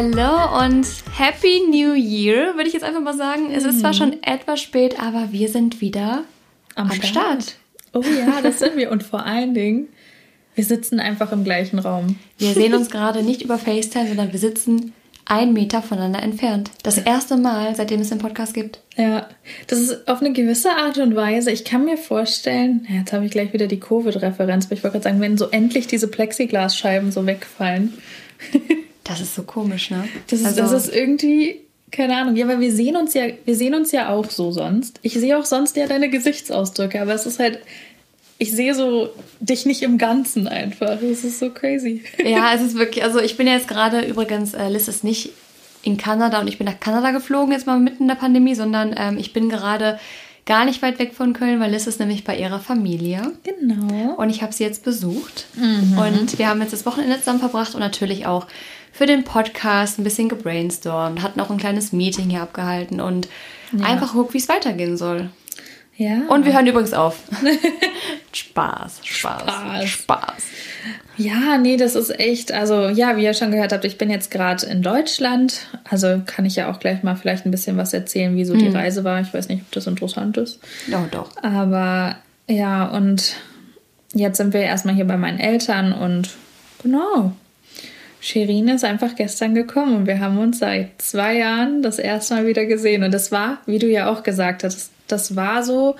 Hallo und Happy New Year, würde ich jetzt einfach mal sagen. Es ist zwar schon etwas spät, aber wir sind wieder am, Start. Start. Oh ja, das sind wir. Und vor allen Dingen, wir sitzen einfach im gleichen Raum. Wir sehen uns gerade nicht über FaceTime, sondern wir sitzen einen Meter voneinander entfernt. Das erste Mal, seitdem es den Podcast gibt. Ja, das ist auf eine gewisse Art und Weise. Ich kann mir vorstellen, jetzt habe ich gleich wieder die Covid-Referenz, aber ich wollte gerade sagen, wenn so endlich diese Plexiglasscheiben so wegfallen. Das ist so komisch, ne? Das ist, also, das ist irgendwie, keine Ahnung. Ja, weil wir sehen uns ja, wir sehen uns ja auch so sonst. Ich sehe auch sonst ja deine Gesichtsausdrücke, aber es ist halt, ich sehe so dich nicht im Ganzen einfach. Das ist so crazy. Ja, es ist wirklich, also ich bin ja jetzt gerade übrigens, äh, Liz ist nicht in Kanada und ich bin nach Kanada geflogen, jetzt mal mitten in der Pandemie, sondern ähm, ich bin gerade gar nicht weit weg von Köln, weil Liz ist nämlich bei ihrer Familie. Genau. Und ich habe sie jetzt besucht. Mhm. Und wir haben jetzt das Wochenende zusammen verbracht und natürlich auch für den Podcast ein bisschen gebrainstormt, hatten auch ein kleines Meeting hier abgehalten und ja. einfach guckt, wie es weitergehen soll. Ja. Und wir hören übrigens auf. Spaß, Spaß, Spaß, Spaß. Ja, nee, das ist echt, also ja, wie ihr schon gehört habt, ich bin jetzt gerade in Deutschland. Also kann ich ja auch gleich mal vielleicht ein bisschen was erzählen, wie so hm. die Reise war. Ich weiß nicht, ob das interessant ist. Ja, doch. Aber ja, und jetzt sind wir erstmal hier bei meinen Eltern und genau, Shirin ist einfach gestern gekommen und wir haben uns seit zwei Jahren das erste Mal wieder gesehen. Und das war, wie du ja auch gesagt hast, das war so,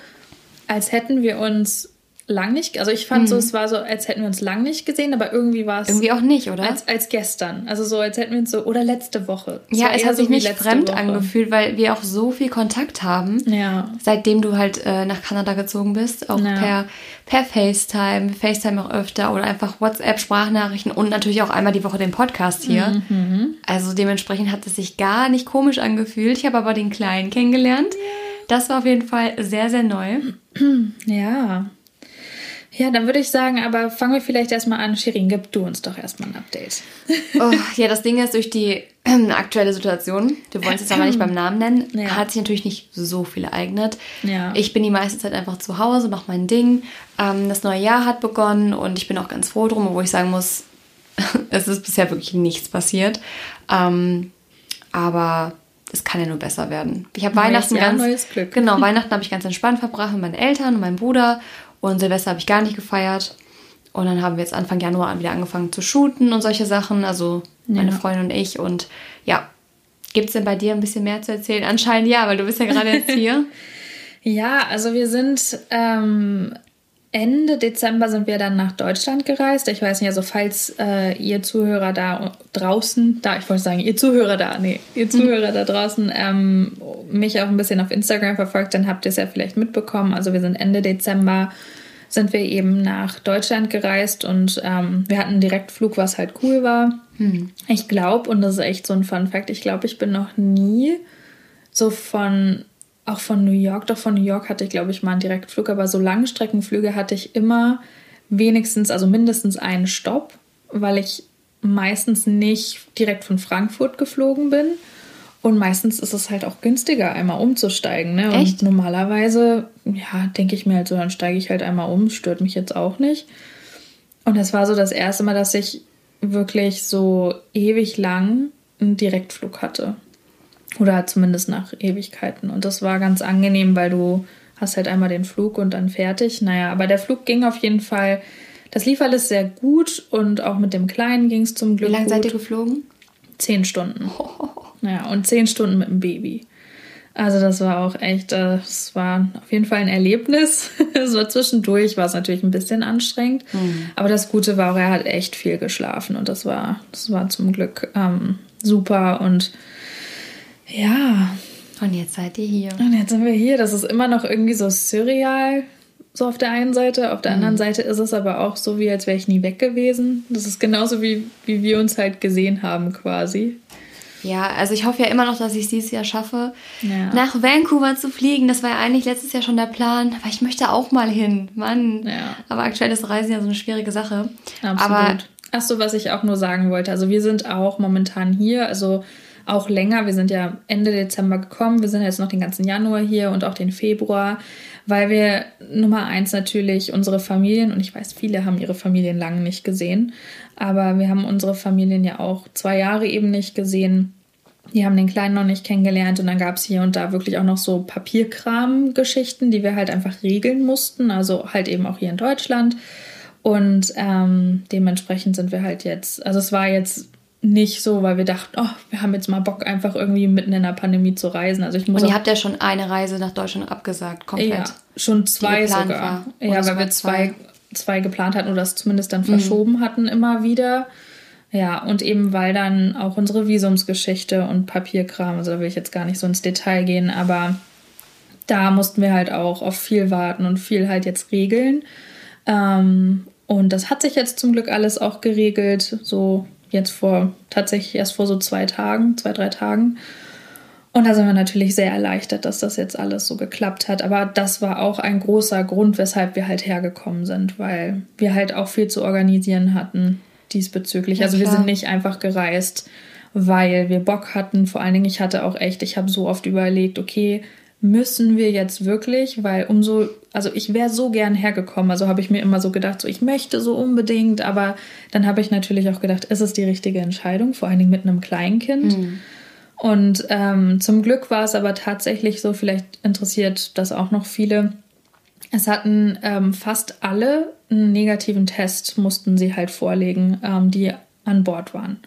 als hätten wir uns lang nicht, also ich fand mhm. so, es war so, als hätten wir uns lang nicht gesehen, aber irgendwie war es. Irgendwie auch nicht, oder? Als, als gestern. Also so, als hätten wir uns so, oder letzte Woche. Es ja, es hat so sich nicht fremd Woche. angefühlt, weil wir auch so viel Kontakt haben. Ja. Seitdem du halt äh, nach Kanada gezogen bist, auch ja. per, per FaceTime, FaceTime auch öfter oder einfach WhatsApp-Sprachnachrichten und natürlich auch einmal die Woche den Podcast hier. Mhm. Also dementsprechend hat es sich gar nicht komisch angefühlt. Ich habe aber den Kleinen kennengelernt. Das war auf jeden Fall sehr, sehr neu. Ja. Ja, dann würde ich sagen, aber fangen wir vielleicht erstmal an. Shirin, gib du uns doch erstmal ein Update. Oh, ja, das Ding ist, durch die äh, aktuelle Situation, du wolltest es aber nicht beim Namen nennen, ja. hat sich natürlich nicht so viel ereignet. Ja. Ich bin die meiste Zeit einfach zu Hause, mache mein Ding. Ähm, das neue Jahr hat begonnen und ich bin auch ganz froh drum, obwohl ich sagen muss, es ist bisher wirklich nichts passiert. Ähm, aber es kann ja nur besser werden. Ich habe Weihnachten Jahr, ganz neues Glück. genau Weihnachten habe ich ganz entspannt verbracht mit meinen Eltern und meinem Bruder und Silvester habe ich gar nicht gefeiert. Und dann haben wir jetzt Anfang Januar wieder angefangen zu shooten und solche Sachen. Also meine ja. Freundin und ich. Und ja, gibt es denn bei dir ein bisschen mehr zu erzählen? Anscheinend ja, weil du bist ja gerade jetzt hier. ja, also wir sind ähm, Ende Dezember sind wir dann nach Deutschland gereist. Ich weiß nicht, also falls äh, ihr Zuhörer da draußen, da, ich wollte sagen, ihr Zuhörer da, nee, ihr mhm. Zuhörer da draußen ähm, mich auch ein bisschen auf Instagram verfolgt, dann habt ihr es ja vielleicht mitbekommen. Also wir sind Ende Dezember sind wir eben nach Deutschland gereist und ähm, wir hatten einen Direktflug, was halt cool war. Mhm. Ich glaube, und das ist echt so ein Fun Fact, ich glaube, ich bin noch nie so von auch von New York, doch von New York hatte ich, glaube ich, mal einen Direktflug, aber so Langstreckenflüge hatte ich immer wenigstens, also mindestens einen Stopp, weil ich meistens nicht direkt von Frankfurt geflogen bin. Und meistens ist es halt auch günstiger, einmal umzusteigen. Ne? Echt? Und normalerweise, ja, denke ich mir halt so, dann steige ich halt einmal um, stört mich jetzt auch nicht. Und das war so das erste Mal, dass ich wirklich so ewig lang einen Direktflug hatte. Oder zumindest nach Ewigkeiten. Und das war ganz angenehm, weil du hast halt einmal den Flug und dann fertig. Naja, aber der Flug ging auf jeden Fall. Das lief alles sehr gut und auch mit dem Kleinen ging es zum Glück. Wie lange seid ihr geflogen? Zehn Stunden. Oh. Naja, und zehn Stunden mit dem Baby. Also das war auch echt, das war auf jeden Fall ein Erlebnis. Es war zwischendurch, war es natürlich ein bisschen anstrengend. Mhm. Aber das Gute war auch, er hat echt viel geschlafen und das war, das war zum Glück ähm, super und ja. Und jetzt seid ihr hier. Und jetzt sind wir hier. Das ist immer noch irgendwie so surreal, so auf der einen Seite. Auf der mhm. anderen Seite ist es aber auch so, wie als wäre ich nie weg gewesen. Das ist genauso wie, wie wir uns halt gesehen haben, quasi. Ja, also ich hoffe ja immer noch, dass ich es dieses Jahr schaffe, ja. nach Vancouver zu fliegen. Das war ja eigentlich letztes Jahr schon der Plan, aber ich möchte auch mal hin. Mann. Ja. Aber aktuell ist Reisen ja so eine schwierige Sache. Absolut. Aber Ach so, was ich auch nur sagen wollte. Also wir sind auch momentan hier. Also auch länger. Wir sind ja Ende Dezember gekommen. Wir sind jetzt noch den ganzen Januar hier und auch den Februar, weil wir Nummer eins natürlich unsere Familien, und ich weiß, viele haben ihre Familien lange nicht gesehen, aber wir haben unsere Familien ja auch zwei Jahre eben nicht gesehen. Die haben den Kleinen noch nicht kennengelernt und dann gab es hier und da wirklich auch noch so Papierkram-Geschichten, die wir halt einfach regeln mussten, also halt eben auch hier in Deutschland. Und ähm, dementsprechend sind wir halt jetzt, also es war jetzt nicht so, weil wir dachten, oh, wir haben jetzt mal Bock, einfach irgendwie mitten in der Pandemie zu reisen. Also ich muss Und ihr habt ja schon eine Reise nach Deutschland abgesagt, komplett. Ja, schon zwei sogar. War. Ja, weil wir zwei, zwei geplant hatten oder das zumindest dann mhm. verschoben mhm. hatten immer wieder. Ja, und eben weil dann auch unsere Visumsgeschichte und Papierkram, also da will ich jetzt gar nicht so ins Detail gehen, aber da mussten wir halt auch auf viel warten und viel halt jetzt regeln. Ähm, und das hat sich jetzt zum Glück alles auch geregelt, so jetzt vor tatsächlich erst vor so zwei Tagen, zwei, drei Tagen. Und da sind wir natürlich sehr erleichtert, dass das jetzt alles so geklappt hat. Aber das war auch ein großer Grund, weshalb wir halt hergekommen sind, weil wir halt auch viel zu organisieren hatten diesbezüglich. Ja, also wir sind nicht einfach gereist, weil wir Bock hatten. Vor allen Dingen, ich hatte auch echt, ich habe so oft überlegt, okay, müssen wir jetzt wirklich, weil umso, also ich wäre so gern hergekommen, also habe ich mir immer so gedacht, so ich möchte so unbedingt, aber dann habe ich natürlich auch gedacht, ist es die richtige Entscheidung, vor allen Dingen mit einem Kleinkind. Mhm. Und ähm, zum Glück war es aber tatsächlich so, vielleicht interessiert das auch noch viele, es hatten ähm, fast alle einen negativen Test, mussten sie halt vorlegen, ähm, die an Bord waren.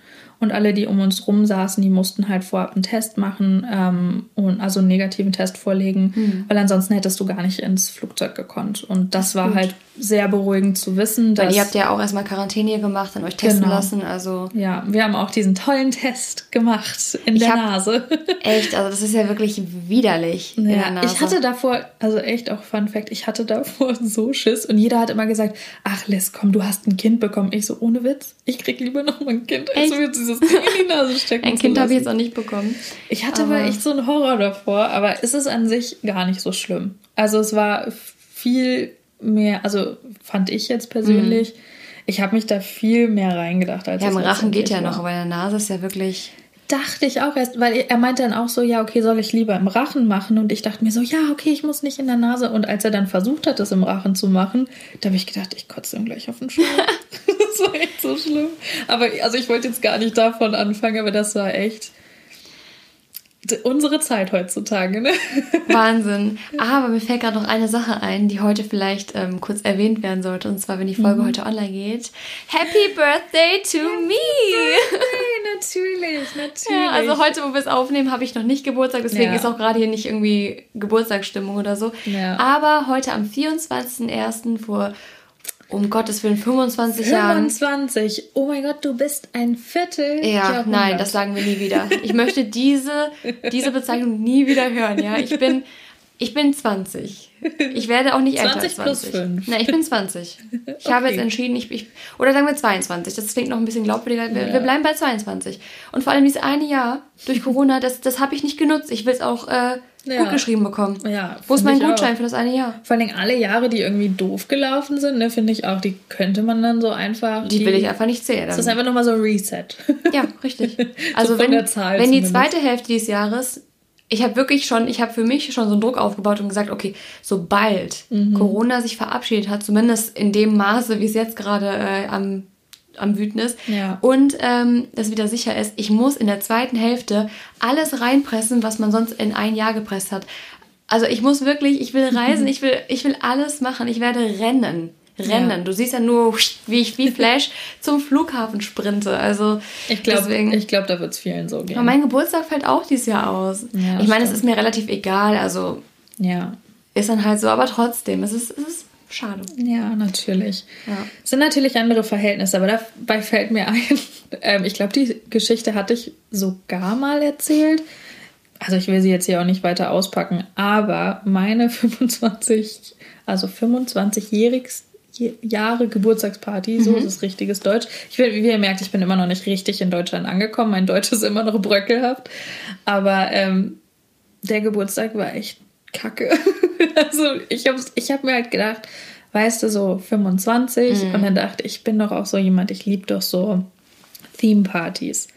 Und alle, die um uns rum saßen, die mussten halt vorab einen Test machen ähm, und also einen negativen Test vorlegen, mhm. weil ansonsten hättest du gar nicht ins Flugzeug gekonnt. Und das, das war gut. halt sehr beruhigend zu wissen. Weil ihr habt ja auch erstmal Quarantäne gemacht, und euch testen genau. lassen. Also ja, wir haben auch diesen tollen Test gemacht in ich der Nase. Echt, also das ist ja wirklich widerlich ja, in der Nase. Ich hatte davor, also echt auch Fun Fact, ich hatte davor so Schiss und jeder hat immer gesagt, ach Liz, komm, du hast ein Kind bekommen. Ich so, ohne Witz, ich krieg lieber noch mal ein Kind, als mir dieses Ding in die Nase stecken Ein Kind habe ich jetzt auch nicht bekommen. Ich hatte aber echt so einen Horror davor, aber es ist an sich gar nicht so schlimm. Also es war viel mehr, also fand ich jetzt persönlich, mhm. ich habe mich da viel mehr reingedacht als Ja, im Rachen geht ja war. noch, aber in der Nase ist ja wirklich. Dachte ich auch erst, weil er meinte dann auch so, ja, okay, soll ich lieber im Rachen machen? Und ich dachte mir so, ja, okay, ich muss nicht in der Nase. Und als er dann versucht hat, das im Rachen zu machen, da habe ich gedacht, ich kotze ihm gleich auf den Schuh. das war echt so schlimm. Aber also ich wollte jetzt gar nicht davon anfangen, aber das war echt unsere Zeit heutzutage, ne? Wahnsinn. Aber mir fällt gerade noch eine Sache ein, die heute vielleicht ähm, kurz erwähnt werden sollte. Und zwar, wenn die Folge mhm. heute online geht. Happy Birthday to Happy me! Birthday, natürlich, natürlich. Ja, also heute, wo wir es aufnehmen, habe ich noch nicht Geburtstag. Deswegen ja. ist auch gerade hier nicht irgendwie Geburtstagsstimmung oder so. Ja. Aber heute am 24.01. vor um Gottes Willen, 25 Jahre. 25. Oh mein Gott, du bist ein Viertel. Ja, nein, das sagen wir nie wieder. Ich möchte diese, diese Bezeichnung nie wieder hören. Ja, ich bin, ich bin 20. Ich werde auch nicht älter 20 als 20. plus 5. Nein, ich bin 20. Ich okay. habe jetzt entschieden, ich, ich, oder sagen wir 22. Das klingt noch ein bisschen glaubwürdiger. Wir, ja. wir, bleiben bei 22. Und vor allem dieses eine Jahr durch Corona, das, das habe ich nicht genutzt. Ich will es auch äh, ja. gut geschrieben bekommen. Ja, Wo ist mein Gutschein auch. für das eine Jahr? Vor allem alle Jahre, die irgendwie doof gelaufen sind, ne, finde ich auch, die könnte man dann so einfach. Die, die will ich einfach nicht zählen. Das ist einfach nochmal so ein Reset. Ja, richtig. Also so wenn, wenn die zweite Hälfte dieses Jahres ich habe wirklich schon, ich habe für mich schon so einen Druck aufgebaut und gesagt, okay, sobald mhm. Corona sich verabschiedet hat, zumindest in dem Maße, wie es jetzt gerade äh, am am Wüten ist ja. und ähm, das wieder sicher ist, ich muss in der zweiten Hälfte alles reinpressen, was man sonst in ein Jahr gepresst hat. Also ich muss wirklich, ich will reisen, ich will, ich will alles machen, ich werde rennen. Rennen. Ja. Du siehst ja nur, wie ich wie Flash zum Flughafen sprinte. Also ich glaube, ich glaube, da wird es vielen so gehen. Aber mein Geburtstag fällt auch dieses Jahr aus. Ja, ich meine, es ist mir relativ egal. Also ja, ist dann halt so, aber trotzdem, es ist, es ist schade. Ja, natürlich. Ja. Es sind natürlich andere Verhältnisse, aber dabei fällt mir ein, ähm, ich glaube, die Geschichte hatte ich sogar mal erzählt. Also ich will sie jetzt hier auch nicht weiter auspacken, aber meine 25, also 25-jährigste Jahre Geburtstagsparty, so mhm. ist es richtiges Deutsch. Ich will, wie ihr merkt, ich bin immer noch nicht richtig in Deutschland angekommen. Mein Deutsch ist immer noch bröckelhaft. Aber ähm, der Geburtstag war echt kacke. also ich habe ich hab mir halt gedacht, weißt du, so 25 mhm. und dann dachte ich, ich bin doch auch so jemand, ich liebe doch so Theme-Partys.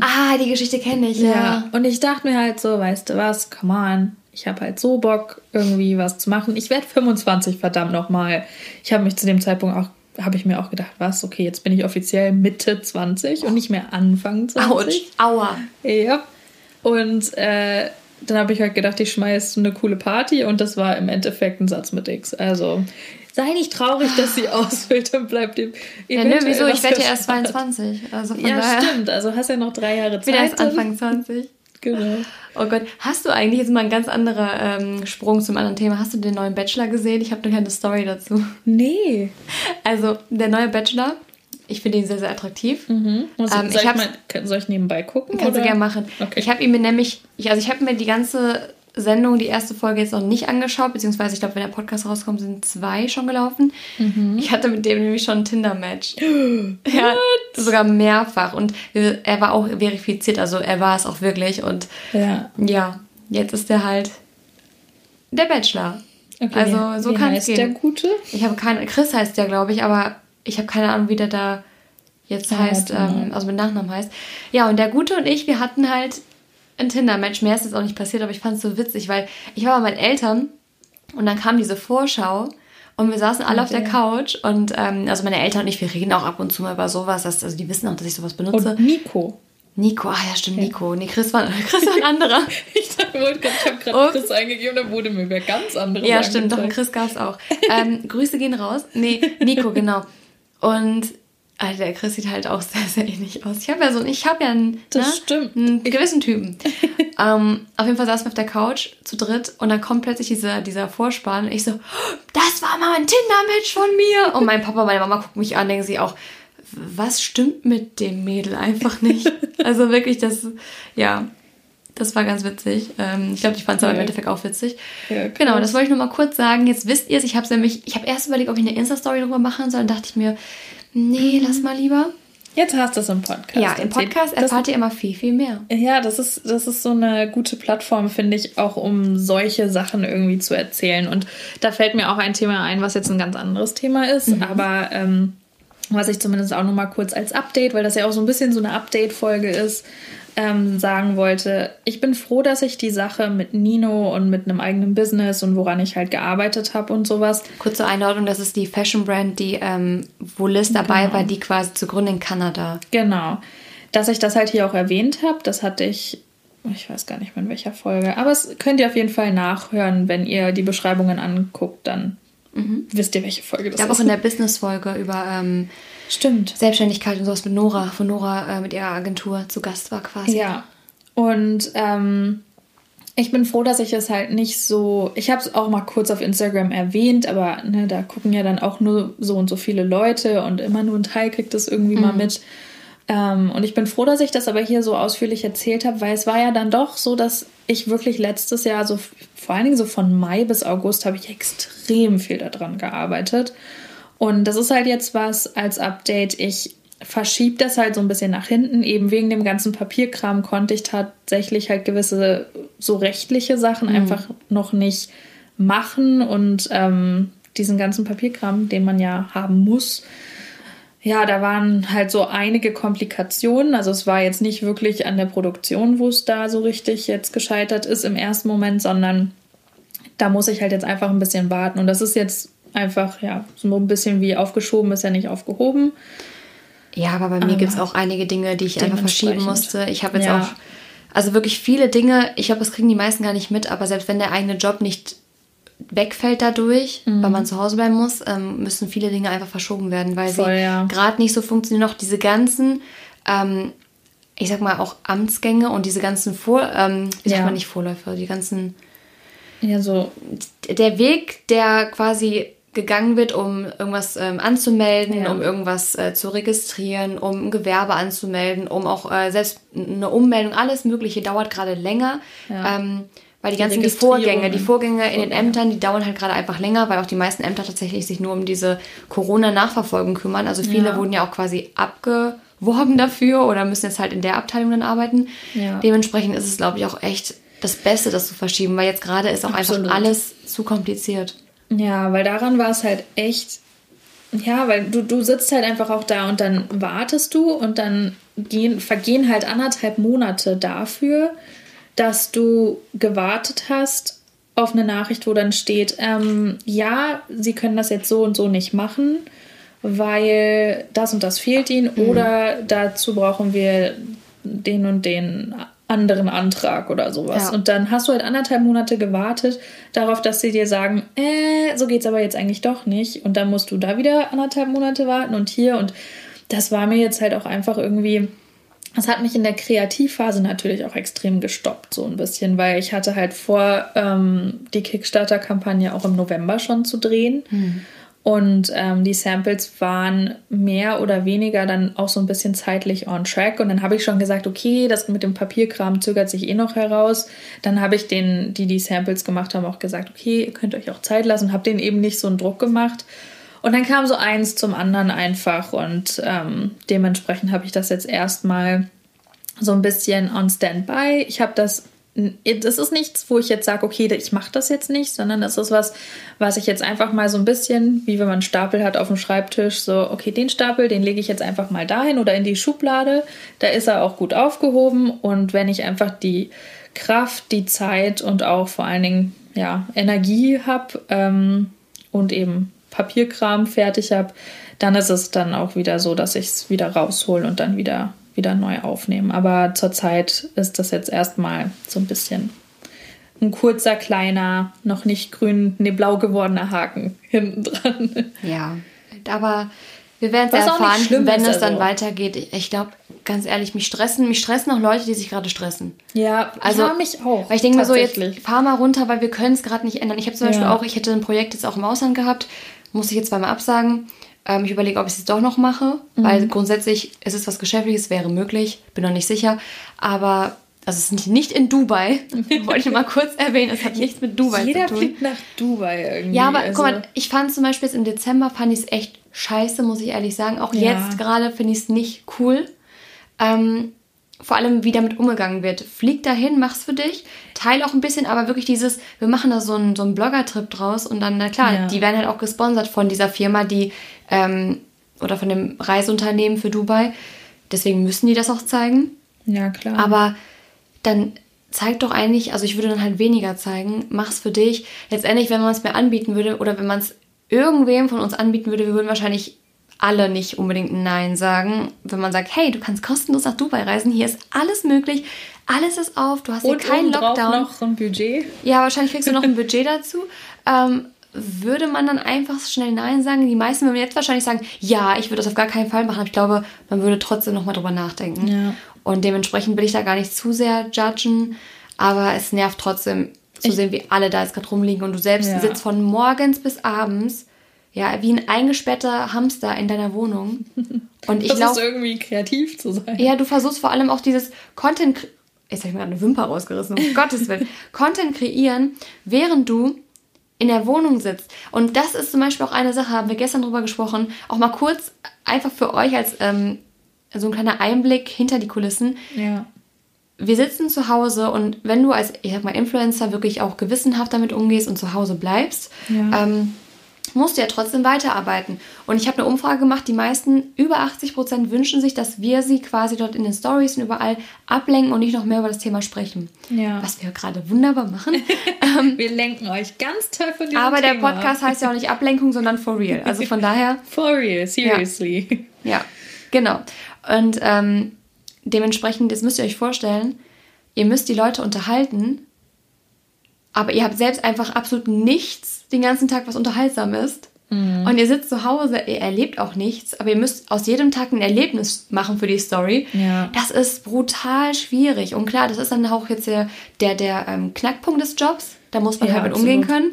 Ah, die Geschichte kenne ich, ja. ja. Und ich dachte mir halt so, weißt du was, come on, ich habe halt so Bock, irgendwie was zu machen. Ich werde 25, verdammt nochmal. Ich habe mich zu dem Zeitpunkt auch, habe ich mir auch gedacht, was, okay, jetzt bin ich offiziell Mitte 20 und nicht mehr Anfang 20. Autsch, aua. Ja. Und äh, dann habe ich halt gedacht, ich schmeiße eine coole Party und das war im Endeffekt ein Satz mit X. Also sei nicht traurig, dass sie ausfüllt, dann bleibt dem. Ja, nö, wieso? Ich werde ja erst 22. Also von ja, daher. stimmt. Also hast ja noch drei Jahre Zeit. Wieder erst Anfang 20. Genau. Oh Gott, hast du eigentlich jetzt mal ein ganz anderer ähm, Sprung zum anderen Thema? Hast du den neuen Bachelor gesehen? Ich habe eine kleine Story dazu. Nee. Also, der neue Bachelor, ich finde ihn sehr, sehr attraktiv. Mhm. Also, ähm, soll, ich, mal, soll, ich nebenbei gucken? Kannst oder? du gerne machen. Okay. Ich habe ihn mir nämlich, ich, also ich habe mir die ganze Sendung, die erste Folge jetzt noch nicht angeschaut, beziehungsweise ich glaube, wenn der Podcast rauskommt, sind zwei schon gelaufen. Mhm. Ich hatte mit dem nämlich schon ein Tinder-Match. ja, sogar mehrfach. Und er war auch verifiziert, also er war es auch wirklich. Und ja, ja jetzt ist er halt der Bachelor. Okay, also so kann es gehen. der Gute? Ich habe keine, Chris heißt der, glaube ich, aber ich habe keine Ahnung, wie der da jetzt ah, heißt, ähm, also mit Nachnamen heißt. Ja, und der Gute und ich, wir hatten halt ein Tinder-Match. Mehr ist jetzt auch nicht passiert, aber ich fand es so witzig, weil ich war bei meinen Eltern und dann kam diese Vorschau und wir saßen alle okay. auf der Couch und ähm, also meine Eltern und ich, wir reden auch ab und zu mal über sowas. Das, also die wissen auch, dass ich sowas benutze. Und Nico. Nico, ah ja, stimmt. Nico. Nee, Chris war, Chris war ein anderer. ich dachte, ich habe gerade Chris eingegeben, da wurde mir wer ganz anderes Ja, stimmt, doch, Chris gab es auch. ähm, Grüße gehen raus. Nee, Nico, genau. Und Alter, der Chris sieht halt auch sehr, sehr ähnlich aus. Ich habe ja so, ich habe ja einen, das ne, stimmt. einen gewissen Typen. ähm, auf jeden Fall saßen wir auf der Couch zu dritt und dann kommt plötzlich dieser, dieser Vorspann und ich so, das war mal ein Tinder-Match von mir. Und mein Papa meine Mama gucken mich an, denken sie auch, was stimmt mit dem Mädel einfach nicht? also wirklich, das, ja, das war ganz witzig. Ähm, ich glaube, ich fand es aber im Endeffekt auch witzig. Ja, genau, das wollte ich nur mal kurz sagen. Jetzt wisst ihr es, ich habe nämlich, ich habe erst überlegt, ob ich eine Insta-Story darüber machen soll. Dann dachte ich mir, Nee, lass mal lieber. Jetzt hast du es im Podcast. Ja, im Podcast erfahrt das, ihr immer viel, viel mehr. Ja, das ist, das ist so eine gute Plattform, finde ich, auch um solche Sachen irgendwie zu erzählen. Und da fällt mir auch ein Thema ein, was jetzt ein ganz anderes Thema ist, mhm. aber ähm, was ich zumindest auch noch mal kurz als Update, weil das ja auch so ein bisschen so eine Update-Folge ist, ähm, sagen wollte, ich bin froh, dass ich die Sache mit Nino und mit einem eigenen Business und woran ich halt gearbeitet habe und sowas. Kurze Einordnung, das ist die Fashion Brand, die, ähm, wo Liz dabei genau. war, die quasi zu Gründen in Kanada. Genau. Dass ich das halt hier auch erwähnt habe, das hatte ich, ich weiß gar nicht mehr in welcher Folge, aber es könnt ihr auf jeden Fall nachhören, wenn ihr die Beschreibungen anguckt, dann mhm. wisst ihr, welche Folge das ist. Ich auch in der Business-Folge über ähm, Stimmt. Selbstständigkeit und sowas mit Nora, von Nora äh, mit ihrer Agentur zu Gast war quasi. Ja. Und ähm, ich bin froh, dass ich es halt nicht so. Ich habe es auch mal kurz auf Instagram erwähnt, aber ne, da gucken ja dann auch nur so und so viele Leute und immer nur ein Teil kriegt das irgendwie mhm. mal mit. Ähm, und ich bin froh, dass ich das aber hier so ausführlich erzählt habe, weil es war ja dann doch so, dass ich wirklich letztes Jahr, so vor allen Dingen so von Mai bis August, habe ich extrem viel daran gearbeitet. Und das ist halt jetzt was als Update. Ich verschiebe das halt so ein bisschen nach hinten. Eben wegen dem ganzen Papierkram konnte ich tatsächlich halt gewisse so rechtliche Sachen mhm. einfach noch nicht machen und ähm, diesen ganzen Papierkram, den man ja haben muss. Ja, da waren halt so einige Komplikationen. Also es war jetzt nicht wirklich an der Produktion, wo es da so richtig jetzt gescheitert ist im ersten Moment, sondern da muss ich halt jetzt einfach ein bisschen warten. Und das ist jetzt einfach, ja, so ein bisschen wie aufgeschoben ist ja nicht aufgehoben. Ja, aber bei mir gibt es auch einige Dinge, die ich einfach verschieben musste. Ich habe jetzt ja. auch, also wirklich viele Dinge, ich glaube, das kriegen die meisten gar nicht mit, aber selbst wenn der eigene Job nicht wegfällt dadurch, mhm. weil man zu Hause bleiben muss, ähm, müssen viele Dinge einfach verschoben werden, weil Voll, sie ja. gerade nicht so funktionieren. Noch diese ganzen, ähm, ich sag mal auch Amtsgänge und diese ganzen Vor, ähm, wie sagt man nicht Vorläufe, die ganzen, ja so, der Weg, der quasi gegangen wird, um irgendwas ähm, anzumelden, ja. um irgendwas äh, zu registrieren, um ein Gewerbe anzumelden, um auch äh, selbst eine Ummeldung, alles Mögliche dauert gerade länger. Ja. Ähm, weil die, die ganzen die Vorgänge, die Vorgänge in den Ämtern, die dauern halt gerade einfach länger, weil auch die meisten Ämter tatsächlich sich nur um diese Corona-Nachverfolgung kümmern. Also viele ja. wurden ja auch quasi abgeworben dafür oder müssen jetzt halt in der Abteilung dann arbeiten. Dementsprechend ist es, glaube ich, auch echt das Beste, das zu verschieben, weil jetzt gerade ist auch Absolut. einfach alles zu kompliziert. Ja, weil daran war es halt echt Ja, weil du, du sitzt halt einfach auch da und dann wartest du und dann gehen, vergehen halt anderthalb Monate dafür, dass du gewartet hast auf eine Nachricht, wo dann steht, ähm, ja, sie können das jetzt so und so nicht machen, weil das und das fehlt ihnen mhm. oder dazu brauchen wir den und den anderen Antrag oder sowas. Ja. Und dann hast du halt anderthalb Monate gewartet darauf, dass sie dir sagen, äh, so geht's aber jetzt eigentlich doch nicht. Und dann musst du da wieder anderthalb Monate warten und hier. Und das war mir jetzt halt auch einfach irgendwie, das hat mich in der Kreativphase natürlich auch extrem gestoppt, so ein bisschen, weil ich hatte halt vor, ähm, die Kickstarter-Kampagne auch im November schon zu drehen. Mhm. Und ähm, die Samples waren mehr oder weniger dann auch so ein bisschen zeitlich on track. Und dann habe ich schon gesagt, okay, das mit dem Papierkram zögert sich eh noch heraus. Dann habe ich den, die die Samples gemacht haben, auch gesagt, okay, ihr könnt euch auch Zeit lassen, habe denen eben nicht so einen Druck gemacht. Und dann kam so eins zum anderen einfach und ähm, dementsprechend habe ich das jetzt erstmal so ein bisschen on Standby. Ich habe das das ist nichts, wo ich jetzt sage, okay, ich mache das jetzt nicht, sondern das ist was, was ich jetzt einfach mal so ein bisschen, wie wenn man einen Stapel hat auf dem Schreibtisch, so, okay, den Stapel, den lege ich jetzt einfach mal dahin oder in die Schublade. Da ist er auch gut aufgehoben und wenn ich einfach die Kraft, die Zeit und auch vor allen Dingen ja, Energie habe ähm, und eben Papierkram fertig habe, dann ist es dann auch wieder so, dass ich es wieder raushole und dann wieder wieder neu aufnehmen. Aber zurzeit ist das jetzt erstmal so ein bisschen ein kurzer, kleiner, noch nicht grün, nee, blau gewordener Haken hinten dran. Ja, aber wir werden es erfahren, wenn es dann also. weitergeht. Ich glaube, ganz ehrlich, mich stressen, mich stressen auch Leute, die sich gerade stressen. Ja, also ja, mich auch. Weil ich denke mir so, jetzt fahr mal runter, weil wir können es gerade nicht ändern. Ich habe zum ja. Beispiel auch, ich hätte ein Projekt jetzt auch im Ausland gehabt, muss ich jetzt zweimal absagen. Ähm, ich überlege, ob ich es doch noch mache, mhm. weil grundsätzlich ist es was Geschäftliches, wäre möglich, bin noch nicht sicher. Aber also es ist nicht in Dubai, wollte ich mal kurz erwähnen, es hat nichts mit Dubai Jeder zu tun. Jeder fliegt nach Dubai irgendwie. Ja, aber also. guck mal, ich fand zum Beispiel jetzt im Dezember, fand ich es echt scheiße, muss ich ehrlich sagen. Auch ja. jetzt gerade finde ich es nicht cool. Ähm, vor allem, wie damit umgegangen wird. Flieg dahin, mach's für dich, teile auch ein bisschen, aber wirklich dieses, wir machen da so einen, so einen Blogger-Trip draus und dann, na klar, ja. die werden halt auch gesponsert von dieser Firma, die, ähm, oder von dem Reiseunternehmen für Dubai. Deswegen müssen die das auch zeigen. Ja, klar. Aber dann zeig doch eigentlich, also ich würde dann halt weniger zeigen, mach's für dich. Letztendlich, wenn man es mir anbieten würde oder wenn man es irgendwem von uns anbieten würde, wir würden wahrscheinlich alle nicht unbedingt Nein sagen. Wenn man sagt, hey, du kannst kostenlos nach Dubai reisen, hier ist alles möglich, alles ist auf, du hast hier Und keinen Lockdown. noch ein Budget. Ja, wahrscheinlich kriegst du noch ein Budget dazu. Ähm, würde man dann einfach schnell Nein sagen? Die meisten würden jetzt wahrscheinlich sagen, ja, ich würde das auf gar keinen Fall machen, aber ich glaube, man würde trotzdem nochmal drüber nachdenken. Ja. Und dementsprechend will ich da gar nicht zu sehr judgen, aber es nervt trotzdem zu ich sehen, wie alle da jetzt gerade rumliegen und du selbst ja. sitzt von morgens bis abends ja, wie ein eingesperrter Hamster in deiner Wohnung. Und ich glaube. irgendwie kreativ zu sein. Ja, du versuchst vor allem auch dieses Content. Jetzt habe ich mir gerade eine Wimper rausgerissen, um Gottes Willen. Content kreieren, während du in der Wohnung sitzt. Und das ist zum Beispiel auch eine Sache, haben wir gestern drüber gesprochen. Auch mal kurz einfach für euch als ähm, so ein kleiner Einblick hinter die Kulissen. Ja. Wir sitzen zu Hause und wenn du als, ich sag mal, Influencer wirklich auch gewissenhaft damit umgehst und zu Hause bleibst, ja. ähm, musst du ja trotzdem weiterarbeiten. Und ich habe eine Umfrage gemacht, die meisten, über 80 Prozent wünschen sich, dass wir sie quasi dort in den Stories und überall ablenken und nicht noch mehr über das Thema sprechen. Ja. Was wir gerade wunderbar machen. Ähm, wir lenken euch ganz toll von diesem Aber Thema. der Podcast heißt ja auch nicht Ablenkung, sondern for real. Also von daher. for real, seriously. Ja, ja genau. Und ähm, dementsprechend, das müsst ihr euch vorstellen, ihr müsst die Leute unterhalten, aber ihr habt selbst einfach absolut nichts den ganzen Tag was unterhaltsam ist. Mhm. Und ihr sitzt zu Hause, ihr erlebt auch nichts, aber ihr müsst aus jedem Tag ein Erlebnis machen für die Story. Ja. Das ist brutal schwierig. Und klar, das ist dann auch jetzt der, der, der ähm, Knackpunkt des Jobs. Da muss man ja, halt mit absolut. umgehen können.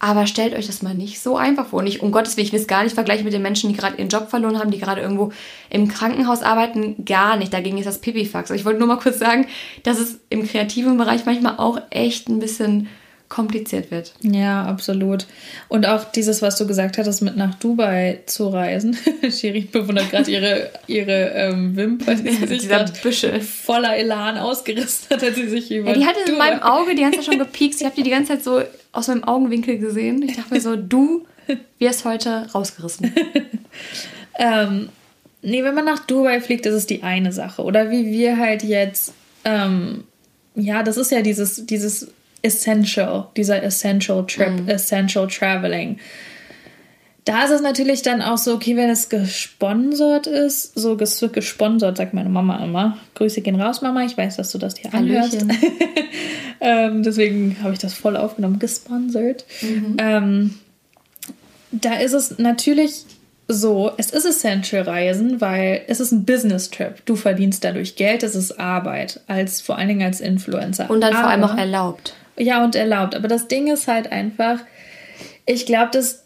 Aber stellt euch das mal nicht so einfach vor. Und ich, um Gottes Willen, ich will es gar nicht vergleichen mit den Menschen, die gerade ihren Job verloren haben, die gerade irgendwo im Krankenhaus arbeiten. Gar nicht. Dagegen ist das Pipifax. Ich wollte nur mal kurz sagen, dass es im kreativen Bereich manchmal auch echt ein bisschen kompliziert wird. Ja, absolut. Und auch dieses, was du gesagt hattest, mit nach Dubai zu reisen. Shirin bewundert gerade ihre, ihre ähm, Wimpern, die sich Dieser Büsche. voller Elan ausgerissen hat, als sie sich über. Ja, die hatte Dubai. in meinem Auge die ganze Zeit schon gepiekst. Ich habe die die ganze Zeit so aus meinem Augenwinkel gesehen. Ich dachte mir so, du wirst heute rausgerissen. ähm, nee, wenn man nach Dubai fliegt, ist es die eine Sache. Oder wie wir halt jetzt, ähm, ja, das ist ja dieses, dieses Essential, dieser Essential Trip, mhm. Essential Traveling. Da ist es natürlich dann auch so, okay, wenn es gesponsert ist, so es wird gesponsert, sagt meine Mama immer. Grüße gehen raus, Mama. Ich weiß, dass du das hier anhörst. ähm, deswegen habe ich das voll aufgenommen, gesponsert. Mhm. Ähm, da ist es natürlich so, es ist Essential Reisen, weil es ist ein Business Trip. Du verdienst dadurch Geld, es ist Arbeit, als vor allen Dingen als Influencer. Und dann Aber, vor allem auch erlaubt. Ja, und erlaubt. Aber das Ding ist halt einfach, ich glaube, dass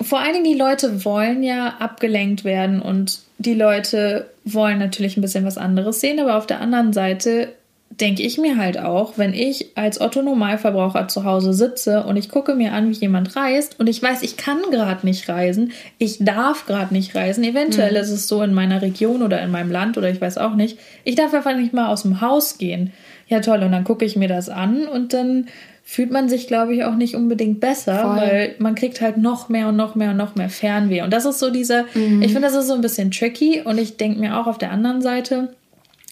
vor allen Dingen die Leute wollen ja abgelenkt werden und die Leute wollen natürlich ein bisschen was anderes sehen, aber auf der anderen Seite denke ich mir halt auch, wenn ich als Otto Normalverbraucher zu Hause sitze und ich gucke mir an, wie jemand reist und ich weiß, ich kann gerade nicht reisen, ich darf gerade nicht reisen, eventuell mhm. ist es so in meiner Region oder in meinem Land oder ich weiß auch nicht, ich darf einfach nicht mal aus dem Haus gehen. Ja toll, und dann gucke ich mir das an und dann fühlt man sich, glaube ich, auch nicht unbedingt besser, Voll. weil man kriegt halt noch mehr und noch mehr und noch mehr Fernweh. Und das ist so diese, mhm. ich finde, das ist so ein bisschen tricky und ich denke mir auch auf der anderen Seite,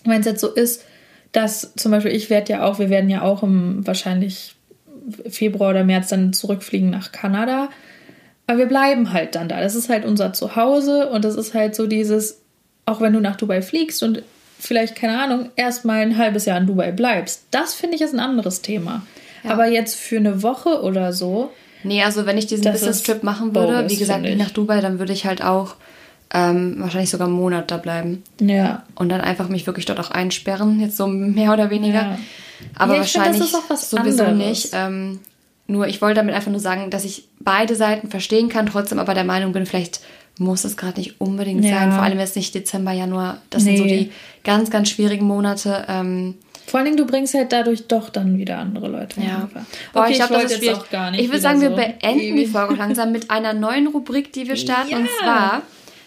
wenn es jetzt so ist, dass zum Beispiel ich werde ja auch, wir werden ja auch im wahrscheinlich Februar oder März dann zurückfliegen nach Kanada. Aber wir bleiben halt dann da. Das ist halt unser Zuhause und das ist halt so dieses, auch wenn du nach Dubai fliegst und vielleicht, keine Ahnung, erstmal ein halbes Jahr in Dubai bleibst. Das finde ich ist ein anderes Thema. Ja. Aber jetzt für eine Woche oder so. Nee, also wenn ich diesen Business-Trip machen würde, bogus, wie gesagt, nach Dubai, dann würde ich halt auch ähm, wahrscheinlich sogar einen Monat da bleiben. Ja. Und dann einfach mich wirklich dort auch einsperren, jetzt so mehr oder weniger. Ja. Aber ja, wahrscheinlich find, sowieso anderes. nicht. Ähm, nur ich wollte damit einfach nur sagen, dass ich beide Seiten verstehen kann, trotzdem aber der Meinung bin, vielleicht muss es gerade nicht unbedingt ja. sein. Vor allem jetzt nicht Dezember, Januar. Das nee. sind so die ganz, ganz schwierigen Monate. Ähm, vor allen Dingen, du bringst halt dadurch doch dann wieder andere Leute. Ja. Boah, okay, ich glaube, das ist schwierig. Auch gar nicht ich würde sagen, so wir beenden ewig. die Folge langsam mit einer neuen Rubrik, die wir starten. Ja. Und zwar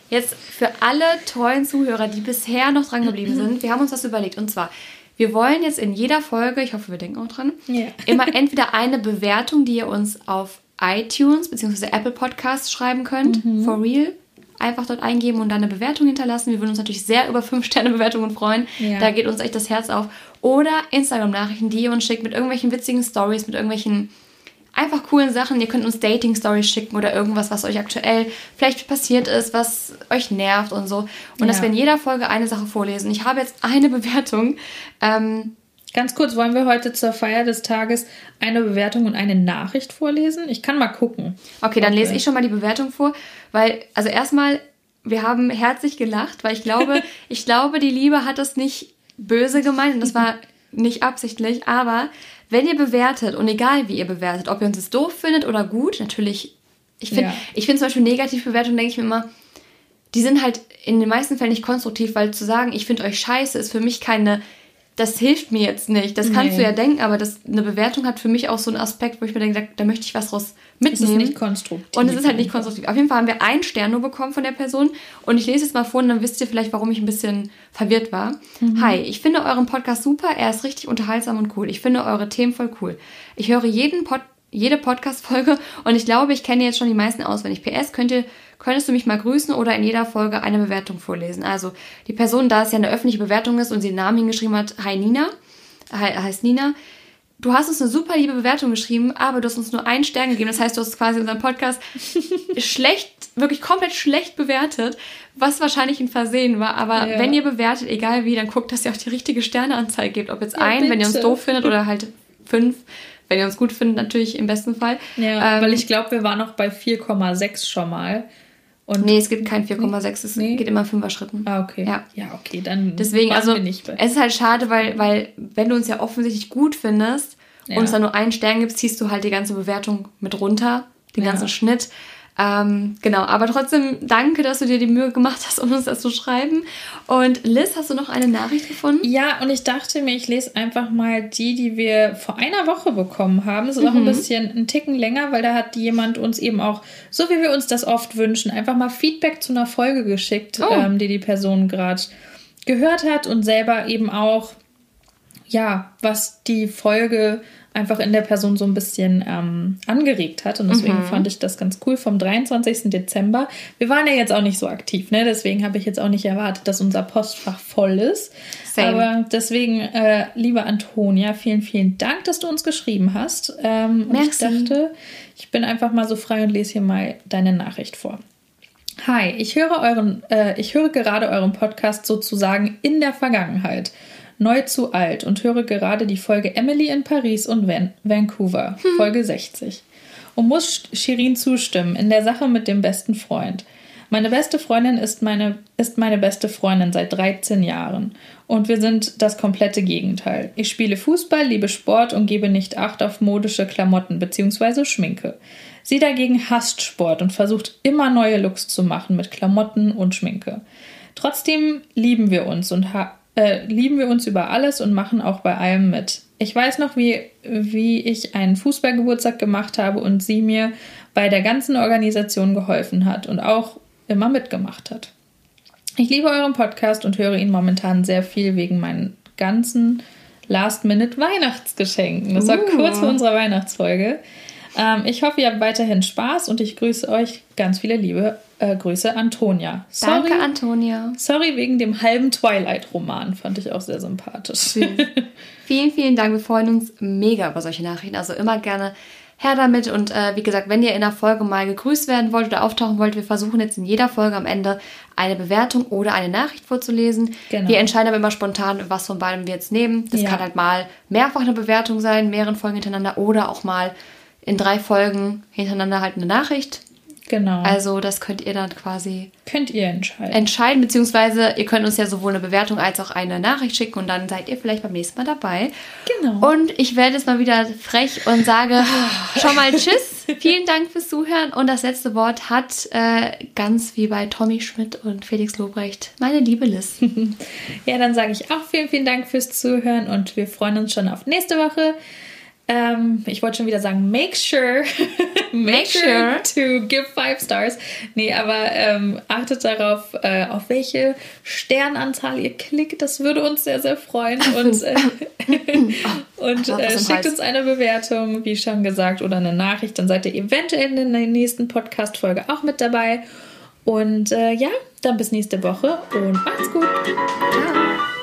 jetzt für alle tollen Zuhörer, die bisher noch dran geblieben sind. Wir haben uns das überlegt. Und zwar, wir wollen jetzt in jeder Folge, ich hoffe, wir denken auch dran, yeah. immer entweder eine Bewertung, die ihr uns auf iTunes bzw. Apple Podcasts schreiben könnt, mhm. for real, einfach dort eingeben und dann eine Bewertung hinterlassen. Wir würden uns natürlich sehr über 5-Sterne-Bewertungen freuen. Ja. Da geht uns echt das Herz auf. Oder Instagram-Nachrichten, die ihr uns schickt mit irgendwelchen witzigen Stories, mit irgendwelchen einfach coolen Sachen. Ihr könnt uns Dating-Stories schicken oder irgendwas, was euch aktuell vielleicht passiert ist, was euch nervt und so. Und ja. dass wir in jeder Folge eine Sache vorlesen. Ich habe jetzt eine Bewertung. Ähm, Ganz kurz, wollen wir heute zur Feier des Tages eine Bewertung und eine Nachricht vorlesen? Ich kann mal gucken. Okay, dann okay. lese ich schon mal die Bewertung vor, weil, also erstmal, wir haben herzlich gelacht, weil ich glaube, ich glaube, die Liebe hat das nicht böse gemeint und das war nicht absichtlich, aber wenn ihr bewertet und egal wie ihr bewertet, ob ihr uns es doof findet oder gut, natürlich, ich finde, ja. ich finde zum Beispiel Negativbewertungen, denke ich mir immer, die sind halt in den meisten Fällen nicht konstruktiv, weil zu sagen, ich finde euch scheiße, ist für mich keine das hilft mir jetzt nicht. Das kannst nee. du ja denken, aber das, eine Bewertung hat für mich auch so einen Aspekt, wo ich mir denke, da, da möchte ich was raus mitnehmen. Es ist nicht konstruktiv. Und es ist halt nicht konstruktiv. Auf jeden Fall haben wir einen Stern nur bekommen von der Person und ich lese jetzt mal vor und dann wisst ihr vielleicht, warum ich ein bisschen verwirrt war. Mhm. Hi, ich finde euren Podcast super, er ist richtig unterhaltsam und cool. Ich finde eure Themen voll cool. Ich höre jeden Pod jede Podcast-Folge und ich glaube, ich kenne jetzt schon die meisten auswendig. PS, könnt ihr könntest du mich mal grüßen oder in jeder Folge eine Bewertung vorlesen. Also die Person, da es ja eine öffentliche Bewertung ist und sie den Namen hingeschrieben hat, hi Nina, heißt Nina, du hast uns eine super liebe Bewertung geschrieben, aber du hast uns nur einen Stern gegeben. Das heißt, du hast quasi unseren Podcast schlecht, wirklich komplett schlecht bewertet, was wahrscheinlich ein Versehen war. Aber ja. wenn ihr bewertet, egal wie, dann guckt, dass ihr auch die richtige Sterneanzeige gebt. Ob jetzt ja, ein, bitte. wenn ihr uns doof findet, oder halt fünf. Wenn ihr uns gut findet, natürlich im besten Fall. Ja, ähm, weil ich glaube, wir waren noch bei 4,6 schon mal. Und nee, es gibt kein 4,6, es nee. geht immer fünfer Schritten. Ah, okay. Ja, ja okay, dann Deswegen, also, es ist halt schade, weil, weil, wenn du uns ja offensichtlich gut findest ja. und uns dann nur einen Stern gibst, ziehst du halt die ganze Bewertung mit runter, den ja. ganzen Schnitt. Ähm, genau, aber trotzdem danke, dass du dir die Mühe gemacht hast, um uns das zu schreiben. Und Liz, hast du noch eine Nachricht gefunden? Ja, und ich dachte mir, ich lese einfach mal die, die wir vor einer Woche bekommen haben. Es ist mhm. auch ein mhm. bisschen ein Ticken länger, weil da hat jemand uns eben auch, so wie wir uns das oft wünschen, einfach mal Feedback zu einer Folge geschickt, oh. ähm, die die Person gerade gehört hat und selber eben auch, ja, was die Folge einfach in der Person so ein bisschen ähm, angeregt hat. Und deswegen mhm. fand ich das ganz cool vom 23. Dezember. Wir waren ja jetzt auch nicht so aktiv, ne? Deswegen habe ich jetzt auch nicht erwartet, dass unser Postfach voll ist. Same. Aber deswegen, äh, liebe Antonia, vielen, vielen Dank, dass du uns geschrieben hast. Ähm, und ich dachte, ich bin einfach mal so frei und lese hier mal deine Nachricht vor. Hi, ich höre euren, äh, ich höre gerade euren Podcast sozusagen in der Vergangenheit neu zu alt und höre gerade die Folge Emily in Paris und Van Vancouver, hm. Folge 60. Und muss Shirin zustimmen in der Sache mit dem besten Freund. Meine beste Freundin ist meine, ist meine beste Freundin seit 13 Jahren. Und wir sind das komplette Gegenteil. Ich spiele Fußball, liebe Sport und gebe nicht Acht auf modische Klamotten bzw. Schminke. Sie dagegen hasst Sport und versucht immer neue Looks zu machen mit Klamotten und Schminke. Trotzdem lieben wir uns und ha äh, lieben wir uns über alles und machen auch bei allem mit. Ich weiß noch, wie, wie ich einen Fußballgeburtstag gemacht habe und sie mir bei der ganzen Organisation geholfen hat und auch immer mitgemacht hat. Ich liebe euren Podcast und höre ihn momentan sehr viel wegen meinen ganzen Last-Minute-Weihnachtsgeschenken. Das war uh. kurz vor unserer Weihnachtsfolge. Ähm, ich hoffe, ihr habt weiterhin Spaß und ich grüße euch ganz viele Liebe äh, Grüße, Antonia. Sorry, Danke, Antonia. Sorry wegen dem halben Twilight-Roman. Fand ich auch sehr sympathisch. vielen, vielen Dank. Wir freuen uns mega über solche Nachrichten. Also immer gerne her damit. Und äh, wie gesagt, wenn ihr in der Folge mal gegrüßt werden wollt oder auftauchen wollt, wir versuchen jetzt in jeder Folge am Ende eine Bewertung oder eine Nachricht vorzulesen. Genau. Wir entscheiden aber immer spontan, was von beidem wir jetzt nehmen. Das ja. kann halt mal mehrfach eine Bewertung sein, mehreren Folgen hintereinander oder auch mal in drei Folgen hintereinander halt eine Nachricht. Genau. Also das könnt ihr dann quasi könnt ihr entscheiden. Entscheiden beziehungsweise ihr könnt uns ja sowohl eine Bewertung als auch eine Nachricht schicken und dann seid ihr vielleicht beim nächsten Mal dabei. Genau. Und ich werde jetzt mal wieder frech und sage schon mal Tschüss. Vielen Dank fürs Zuhören und das letzte Wort hat äh, ganz wie bei Tommy Schmidt und Felix Lobrecht meine liebe Liz. ja, dann sage ich auch vielen vielen Dank fürs Zuhören und wir freuen uns schon auf nächste Woche. Ähm, ich wollte schon wieder sagen, make sure, make, sure, to give five stars. Nee, aber ähm, achtet darauf, äh, auf welche Sternanzahl ihr klickt. Das würde uns sehr, sehr freuen. Und, äh, und äh, schickt uns eine Bewertung, wie schon gesagt, oder eine Nachricht. Dann seid ihr eventuell in der nächsten Podcast-Folge auch mit dabei. Und äh, ja, dann bis nächste Woche und macht's gut. Ciao.